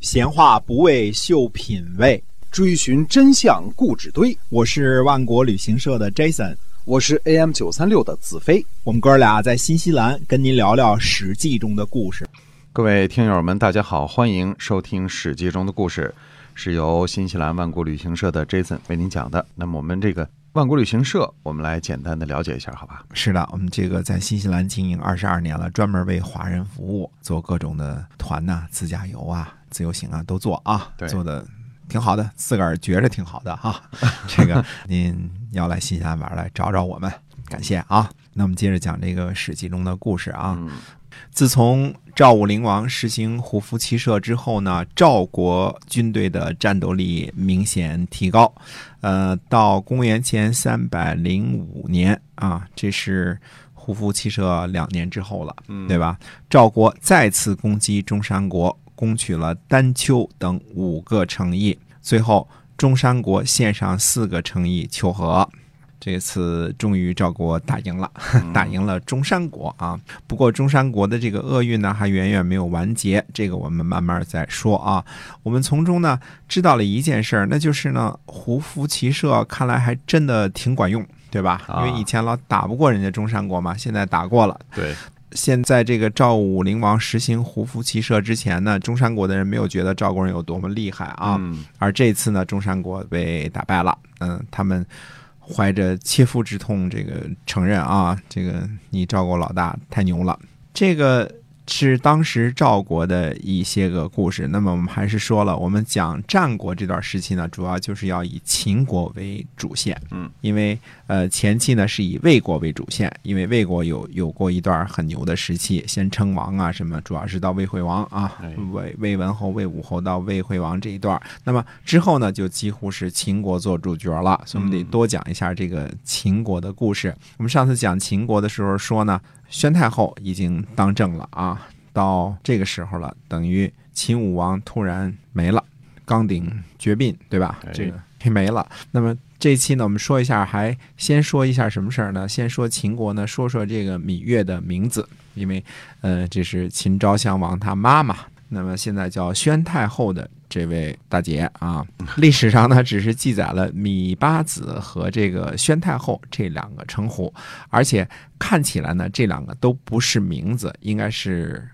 闲话不为秀品味，追寻真相固纸堆。我是万国旅行社的 Jason，我是 AM 九三六的子飞。我们哥俩在新西兰跟您聊聊《史记》中的故事。各位听友们，大家好，欢迎收听《史记》中的故事，是由新西兰万国旅行社的 Jason 为您讲的。那么我们这个万国旅行社，我们来简单的了解一下，好吧？是的，我们这个在新西兰经营二十二年了，专门为华人服务，做各种的团呐、自驾游啊、自由行啊都做啊，做的挺好的，自个儿觉着挺好的哈。这个您要来新西兰玩来找找我们，感谢啊。那我们接着讲这个《史记》中的故事啊。嗯，自从赵武灵王实行胡服骑射之后呢，赵国军队的战斗力明显提高。呃，到公元前三百零五年啊，这是胡服骑射两年之后了，嗯对吧？赵国再次攻击中山国，攻取了丹丘等五个城邑，最后中山国献上四个城邑求和。这次终于赵国打赢了，打赢了中山国啊！不过中山国的这个厄运呢，还远远没有完结，这个我们慢慢再说啊。我们从中呢知道了一件事儿，那就是呢，胡服骑射看来还真的挺管用，对吧？因啊为以前老打不过人家中山国嘛，现在打过了。对，现在这个赵武灵王实行胡服骑射之前呢，中山国的人没有觉得赵国人有多么厉害啊，嗯而这次呢，中山国被打败了，嗯，他们怀着切肤之痛，这个承认啊，这个你照顾老大太牛了，这个。是当时赵国的一些个故事。那么我们还是说了，我们讲战国这段时期呢，主要就是要以秦国为主线。嗯，因为呃前期呢是以魏国为主线，因为魏国有有过一段很牛的时期，先称王啊什么，主要是到魏惠王啊哎，魏魏文侯、魏武侯到魏惠王这一段。那么之后呢，就几乎是秦国做主角了，所以我们得多讲一下这个秦国的故事。我们上次讲秦国的时候说呢，宣太后已经当政了啊，到这个时候了，等于秦武王突然没了，纲鼎绝膑，对吧哎？这个给没了。那么这期呢，我们说一下，还先说一下什么事儿呢？先说秦国呢，说说这个芈月的名字，因为呃，这是秦昭襄王他妈妈，那么现在叫宣太后的这位大姐啊，历史上呢只是记载了芈八子和这个宣太后这两个称呼，而且看起来呢，这两个都不是名字，应该是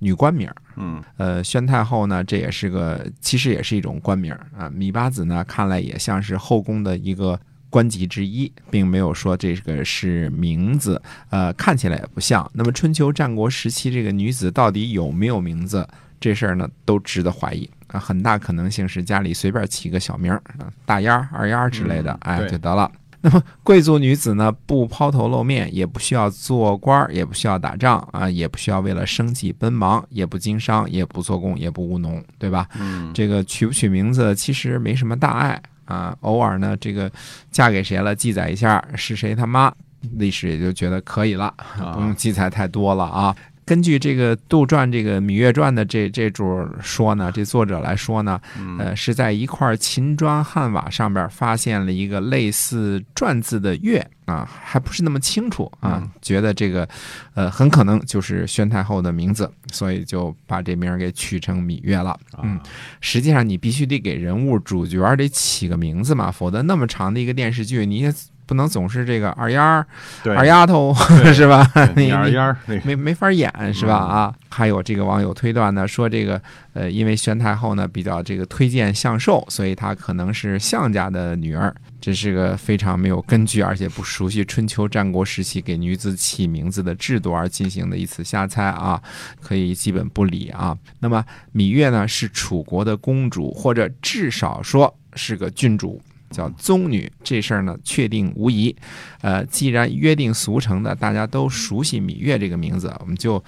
女官名儿。嗯呃，宣太后呢，这也是个，其实也是一种官名啊。芈八子呢，看来也像是后宫的一个官级之一，并没有说这个是名字，呃，看起来也不像。那么春秋战国时期这个女子到底有没有名字，这事儿呢，都值得怀疑啊。很大可能性是家里随便起个小名儿，啊大丫儿、二丫儿之类的，哎，就得了。那么贵族女子呢，不抛头露面，也不需要做官儿，也不需要打仗啊，也不需要为了生计奔忙，也不经商，也不做工，也不务农，对吧？嗯，这个取不取名字其实没什么大碍啊，偶尔呢，这个嫁给谁了，记载一下是谁他妈，历史也就觉得可以了，啊 不用记载太多了啊。根据这个杜撰这个《芈月传》的这这主说呢，这作者来说呢，嗯。呃，是在一块秦砖汉瓦上边发现了一个类似篆字的月啊，还不是那么清楚啊，嗯。觉得这个呃很可能就是宣太后的名字，所以就把这名儿给取成芈月了。嗯啊，实际上你必须得给人物主角得起个名字嘛，否则那么长的一个电视剧，你也不能总是这个二丫儿、对，二丫头 是吧？二丫儿没没法演是吧？嗯啊，还有这个网友推断呢，说这个呃，因为宣太后呢比较这个推荐相寿，所以她可能是项家的女儿。这是个非常没有根据，而且不熟悉春秋战国时期给女子起名字的制度而进行的一次瞎猜啊，可以基本不理啊。那么芈月呢是楚国的公主，或者至少说是个郡主。叫宗女，这事儿呢确定无疑。呃，既然约定俗成的，大家都熟悉芈月这个名字，我们就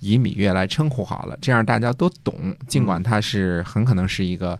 以芈月来称呼好了，这样大家都懂。尽管它是很可能是一个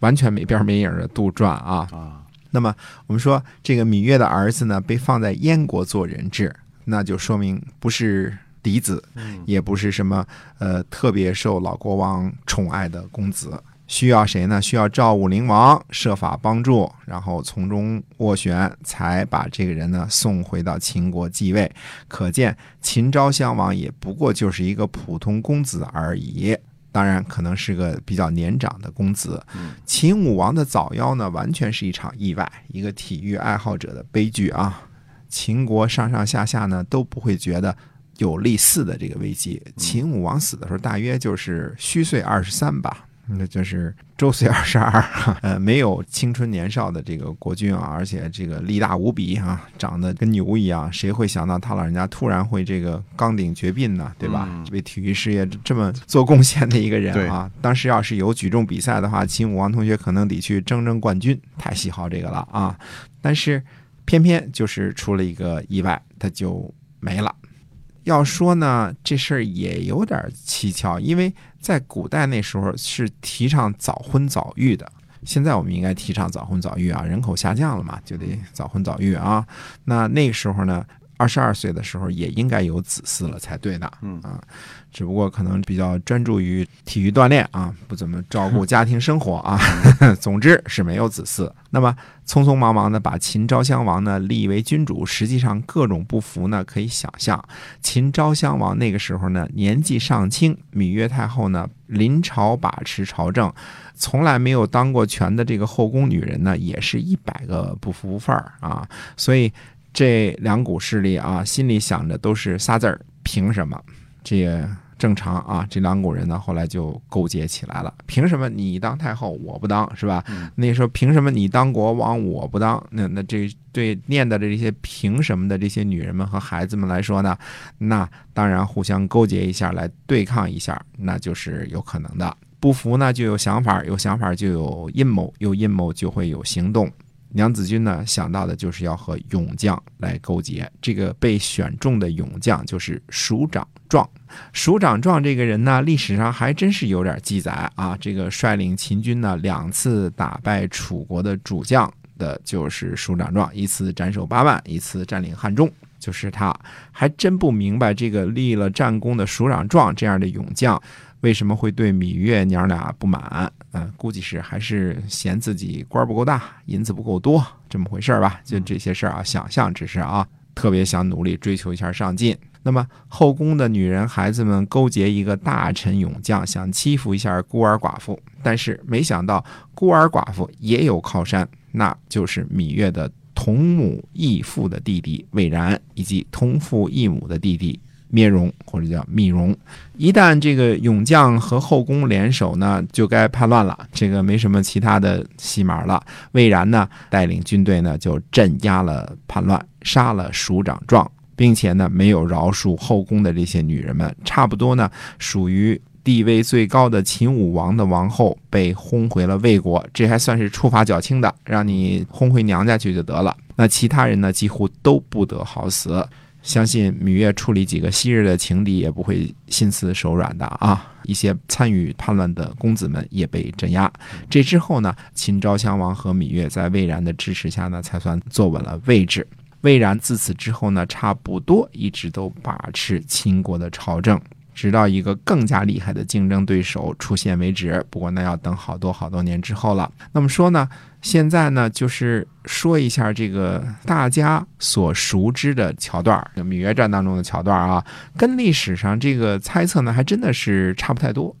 完全没边没影的杜撰啊。啊，那么我们说这个芈月的儿子呢被放在燕国做人质，那就说明不是嫡子，嗯也不是什么呃特别受老国王宠爱的公子。需要谁呢？需要赵武灵王设法帮助，然后从中斡旋，才把这个人呢送回到秦国继位。可见秦昭襄王也不过就是一个普通公子而已。当然可能是个比较年长的公子嗯。秦武王的早夭呢，完全是一场意外，一个体育爱好者的悲剧啊。秦国上上下下呢都不会觉得有类似的这个危机。秦武王死的时候，大约就是虚岁二十三吧。那就是周岁二十二，呃，没有青春年少的这个国君啊，而且这个力大无比啊，长得跟牛一样，谁会想到他老人家突然会这个刚鼎绝膑呢？对吧？嗯为体育事业这么做贡献的一个人啊，当时要是有举重比赛的话，秦武王同学可能得去争争冠军，太喜好这个了啊。但是偏偏就是出了一个意外，他就没了。要说呢，这事儿也有点蹊跷，因为在古代那时候是提倡早婚早育的。现在我们应该提倡早婚早育啊，人口下降了嘛，就得早婚早育啊。那那个时候呢，二十二岁的时候也应该有子嗣了才对的，嗯啊，只不过可能比较专注于体育锻炼啊，不怎么照顾家庭生活啊。总之是没有子嗣。那么匆匆忙忙的把秦昭襄王呢立为君主，实际上各种不服呢，可以想象。秦昭襄王那个时候呢年纪尚轻，芈月太后呢临朝把持朝政，从来没有当过权的这个后宫女人呢，也是一百个不服范儿啊。所以这两股势力啊，心里想着都是仨字儿：凭什么？这也正常啊。这两股人呢，后来就勾结起来了。凭什么你当太后，我不当，是吧？嗯那时候凭什么你当国王，我不当？那那这对念叨着这些凭什么的这些女人们和孩子们来说呢，那当然互相勾结一下来对抗一下，那就是有可能的。不服呢，就有想法，有想法就有阴谋，有阴谋就会有行动。娘子军呢想到的就是要和勇将来勾结，这个被选中的勇将就是署长壮。署长壮这个人呢，历史上还真是有点记载啊。这个率领秦军呢两次打败楚国的主将的就是署长壮，一次斩首八万，一次占领汉中，就是他。还真不明白这个立了战功的署长壮这样的勇将。为什么会对芈月娘俩不满？嗯、估计是还是嫌自己官儿不够大，银子不够多，这么回事儿吧？就这些事儿啊，想象只是啊，特别想努力追求一下上进。那么后宫的女人孩子们勾结一个大臣勇将，想欺负一下孤儿寡妇，但是没想到孤儿寡妇也有靠山，那就是芈月的同母异父的弟弟魏然，以及同父异母的弟弟灭荣或者叫密荣。一旦这个勇将和后宫联手呢，就该叛乱了。这个没什么其他的戏码了。魏然呢，带领军队呢，就镇压了叛乱，杀了署长壮，并且呢，没有饶恕后宫的这些女人们。差不多呢，属于。地位最高的秦武王的王后被轰回了魏国，这还算是处罚较轻的，让你轰回娘家去就得了。那其他人呢，几乎都不得好死。相信芈月处理几个昔日的情敌也不会心慈手软的啊！一些参与叛乱的公子们也被镇压。这之后呢，秦昭襄王和芈月在魏然的支持下呢，才算坐稳了位置。魏然自此之后呢，差不多一直都把持秦国的朝政，直到一个更加厉害的竞争对手出现为止。不过那要等好多好多年之后了。那么说呢，现在呢，就是说一下这个大家所熟知的桥段，《芈月传》当中的桥段啊，跟历史上这个猜测呢，还真的是差不太多，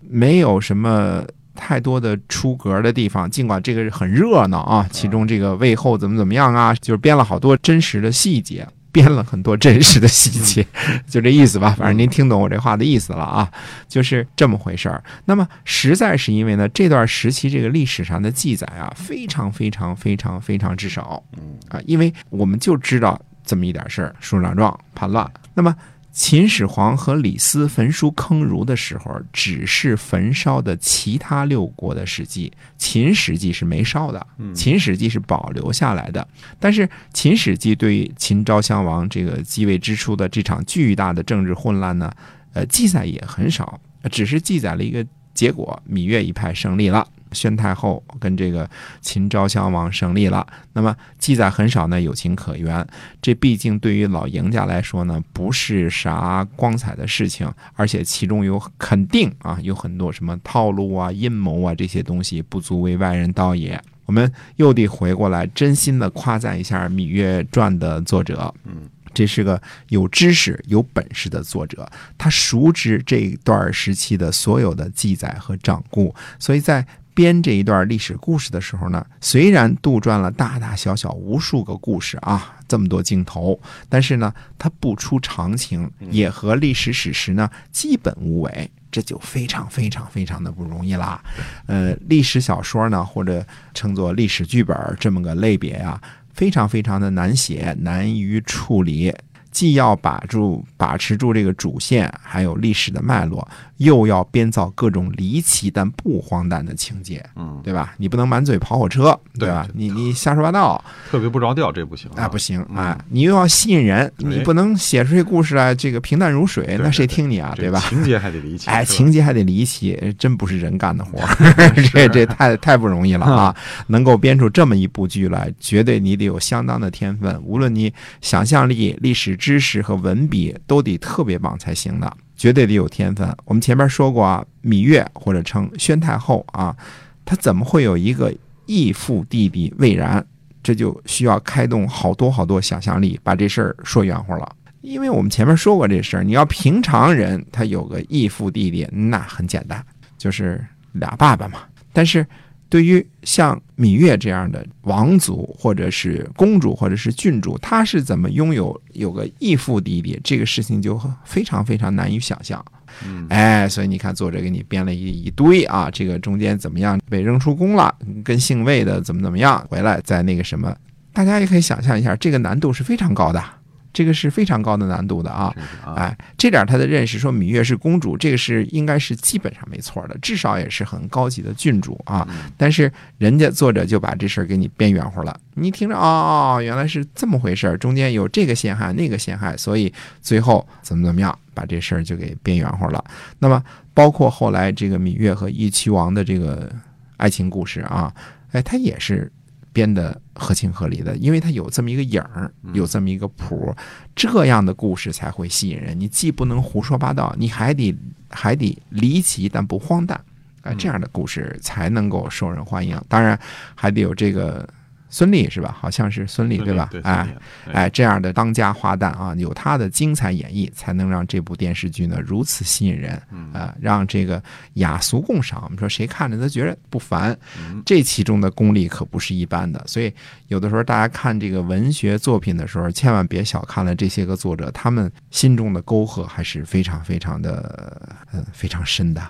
没有什么。太多的出格的地方，尽管这个很热闹啊，其中这个魏后怎么怎么样啊，就是编了好多真实的细节，编了很多真实的细节，就这意思吧。反正您听懂我这话的意思了啊，就是这么回事儿。那么实在是因为呢，这段时期这个历史上的记载啊，非常非常非常非常之少啊，因为我们就知道这么一点事儿：舒让状叛乱。那么秦始皇和李斯焚书坑儒的时候，只是焚烧的其他六国的史记，秦史记是没烧的，秦史记是保留下来的。但是秦史记对于秦昭襄王这个继位之初的这场巨大的政治混乱呢，呃，记载也很少，只是记载了一个结果：芈月一派胜利了。宣太后跟这个秦昭襄王胜利了，那么记载很少呢，有情可原。这毕竟对于老赢家来说呢，不是啥光彩的事情，而且其中有肯定啊，有很多什么套路啊、阴谋啊这些东西，不足为外人道也。我们又得回过来，真心的夸赞一下《芈月传》的作者。嗯，这是个有知识、有本事的作者，他熟知这段时期的所有的记载和掌故，所以在编这一段历史故事的时候呢，虽然杜撰了大大小小无数个故事啊，这么多镜头，但是呢，它不出常情，也和历史史实呢基本无违，这就非常非常非常的不容易啦。呃，历史小说呢，或者称作历史剧本这么个类别啊、非常非常的难写，难于处理。既要把住把持住这个主线，还有历史的脉络，又要编造各种离奇但不荒诞的情节，嗯，对吧？你不能满嘴跑火车，对吧？对你你瞎说八道，特别不着调，这不行哎，不行嗯啊！你又要吸引人，你不能写出这故事来这个平淡如水，那谁听你啊？这对吧？情节还得离奇，哎，情节还得离奇，真不是人干的活儿，这这太太不容易了啊！能够编出这么一部剧来，绝对你得有相当的天分，无论你想象力、历史知识和文笔都得特别棒才行的，绝对得有天分。我们前面说过啊，芈月或者称宣太后啊，她怎么会有一个义父弟弟魏然？这就需要开动好多好多想象力，把这事儿说圆乎了。因为我们前面说过这事儿，你要平常人他有个义父弟弟，那很简单，就是俩爸爸嘛。但是对于像芈月这样的王族，或者是公主，或者是郡主，她是怎么拥有有个义父弟弟，这个事情就非常非常难以想象。嗯哎，所以你看，作者给你编了一一堆啊，这个中间怎么样被扔出宫了，跟姓魏的怎么怎么样，回来再那个什么，大家也可以想象一下，这个难度是非常高的，这个是非常高的难度的啊。哎，这点他的认识说芈月是公主，这个是应该是基本上没错的，至少也是很高级的郡主啊。嗯但是人家作者就把这事儿给你编圆乎了，你听着哦，原来是这么回事儿，中间有这个陷害那个陷害，所以最后怎么怎么样，把这事儿就给编圆乎了。那么包括后来这个芈月和义渠王的这个爱情故事啊，哎，他也是编的合情合理的，因为它有这么一个影儿，有这么一个谱，这样的故事才会吸引人。你既不能胡说八道，你还得还得离奇但不荒诞，啊，这样的故事才能够受人欢迎。当然，还得有这个孙俪是吧？好像是孙俪对吧？对，哎。哎，这样的当家花旦啊，有她的精彩演绎，才能让这部电视剧呢如此吸引人嗯啊、让这个雅俗共赏。我们说谁看着都觉得不烦，嗯这其中的功力可不是一般的。所以有的时候大家看这个文学作品的时候，千万别小看了这些个作者，他们心中的沟壑还是非常非常的嗯非常深的。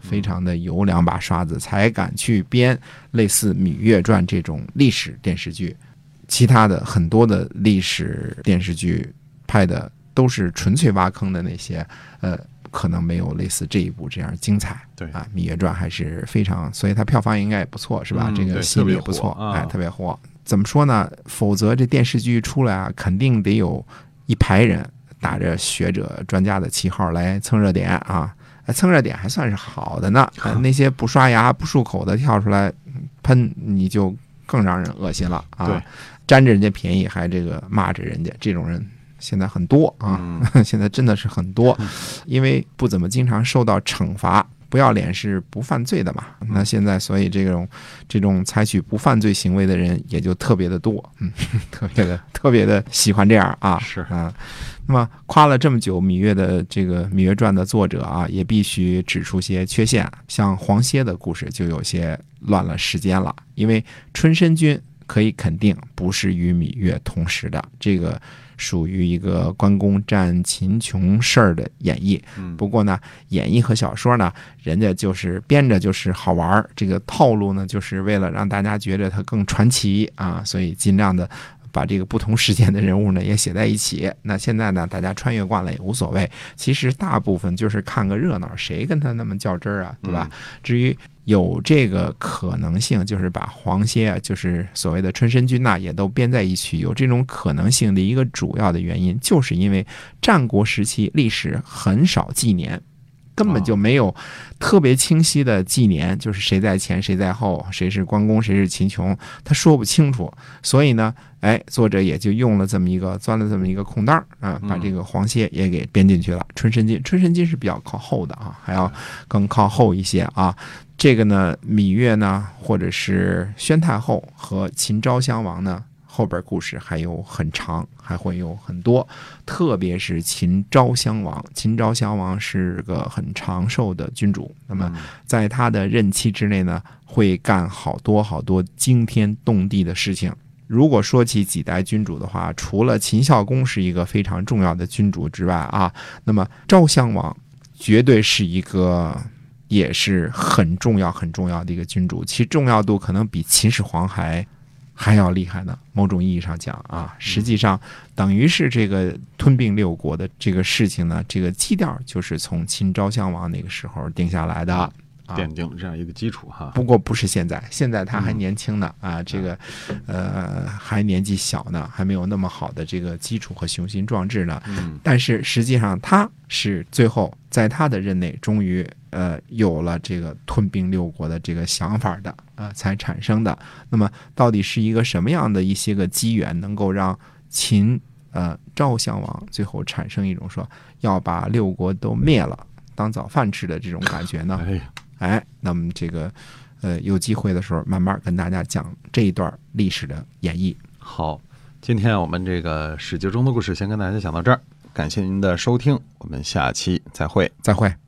非常的有两把刷子，才敢去编类似《芈月传》这种历史电视剧。其他的很多的历史电视剧拍的都是纯粹挖坑的那些，呃，可能没有类似这一部这样精彩。对啊，《芈月传》还是非常，所以它票房应该也不错，是吧？嗯这个戏也不错，哎，特别火。怎么说呢？否则这电视剧出来啊，肯定得有一排人打着学者、专家的旗号来蹭热点啊。哎蹭热点还算是好的呢，呃那些不刷牙、不漱口的跳出来嗯喷，你就更让人恶心了啊！占着人家便宜还这个骂着人家，这种人现在很多啊，嗯 现在真的是很多，因为不怎么经常受到惩罚。不要脸是不犯罪的嘛？那现在所以这种这种采取不犯罪行为的人也就特别的多，嗯，特别的特别的喜欢这样啊，是啊。那么夸了这么久芈月的这个《芈月传》的作者啊，也必须指出些缺陷，像黄歇的故事就有些乱了时间了，因为春申君可以肯定不是与芈月同时的，这个属于一个关公战秦琼事儿的演绎。嗯不过呢，演绎和小说呢，人家就是编着就是好玩儿，这个套路呢，就是为了让大家觉得它更传奇啊，所以尽量的。把这个不同时间的人物呢也写在一起。那现在呢，大家穿越惯了也无所谓。其实大部分就是看个热闹，谁跟他那么较真儿啊，对吧？至于有这个可能性，就是把黄歇啊，就是所谓的春申君呐、也都编在一起。有这种可能性的一个主要的原因，就是因为战国时期历史很少纪年。根本就没有特别清晰的纪年，就是谁在前谁在后，谁是关公谁是秦琼，他说不清楚。所以呢，哎，作者也就用了这么一个钻了这么一个空档啊，把这个黄歇也给编进去了。春申君，春申君是比较靠后的啊，还要更靠后一些啊。这个呢，芈月呢，或者是宣太后和秦昭襄王呢，后边故事还有很长，还会有很多。特别是秦昭襄王，秦昭襄王是个很长寿的君主，那么在他的任期之内呢，会干好多好多惊天动地的事情。如果说起几代君主的话，除了秦孝公是一个非常重要的君主之外啊，那么昭襄王绝对是一个也是很重要很重要的一个君主，其重要度可能比秦始皇还还要厉害呢。某种意义上讲啊，实际上等于是这个吞并六国的这个事情呢，这个基调就是从秦昭襄王那个时候定下来的。啊奠定了这样一个基础哈。不过不是现在，现在他还年轻呢啊，这个呃还年纪小呢，还没有那么好的这个基础和雄心壮志呢。嗯但是实际上他是最后在他的任内，终于呃有了这个吞并六国的这个想法的啊、才产生的。那么到底是一个什么样的一些个机缘，能够让秦呃赵襄王最后产生一种说要把六国都灭了当早饭吃的这种感觉呢？哎呀，哎，那么这个呃，有机会的时候慢慢跟大家讲这一段历史的演绎。好，今天我们这个史记中的故事先跟大家讲到这儿，感谢您的收听，我们下期再会。再会。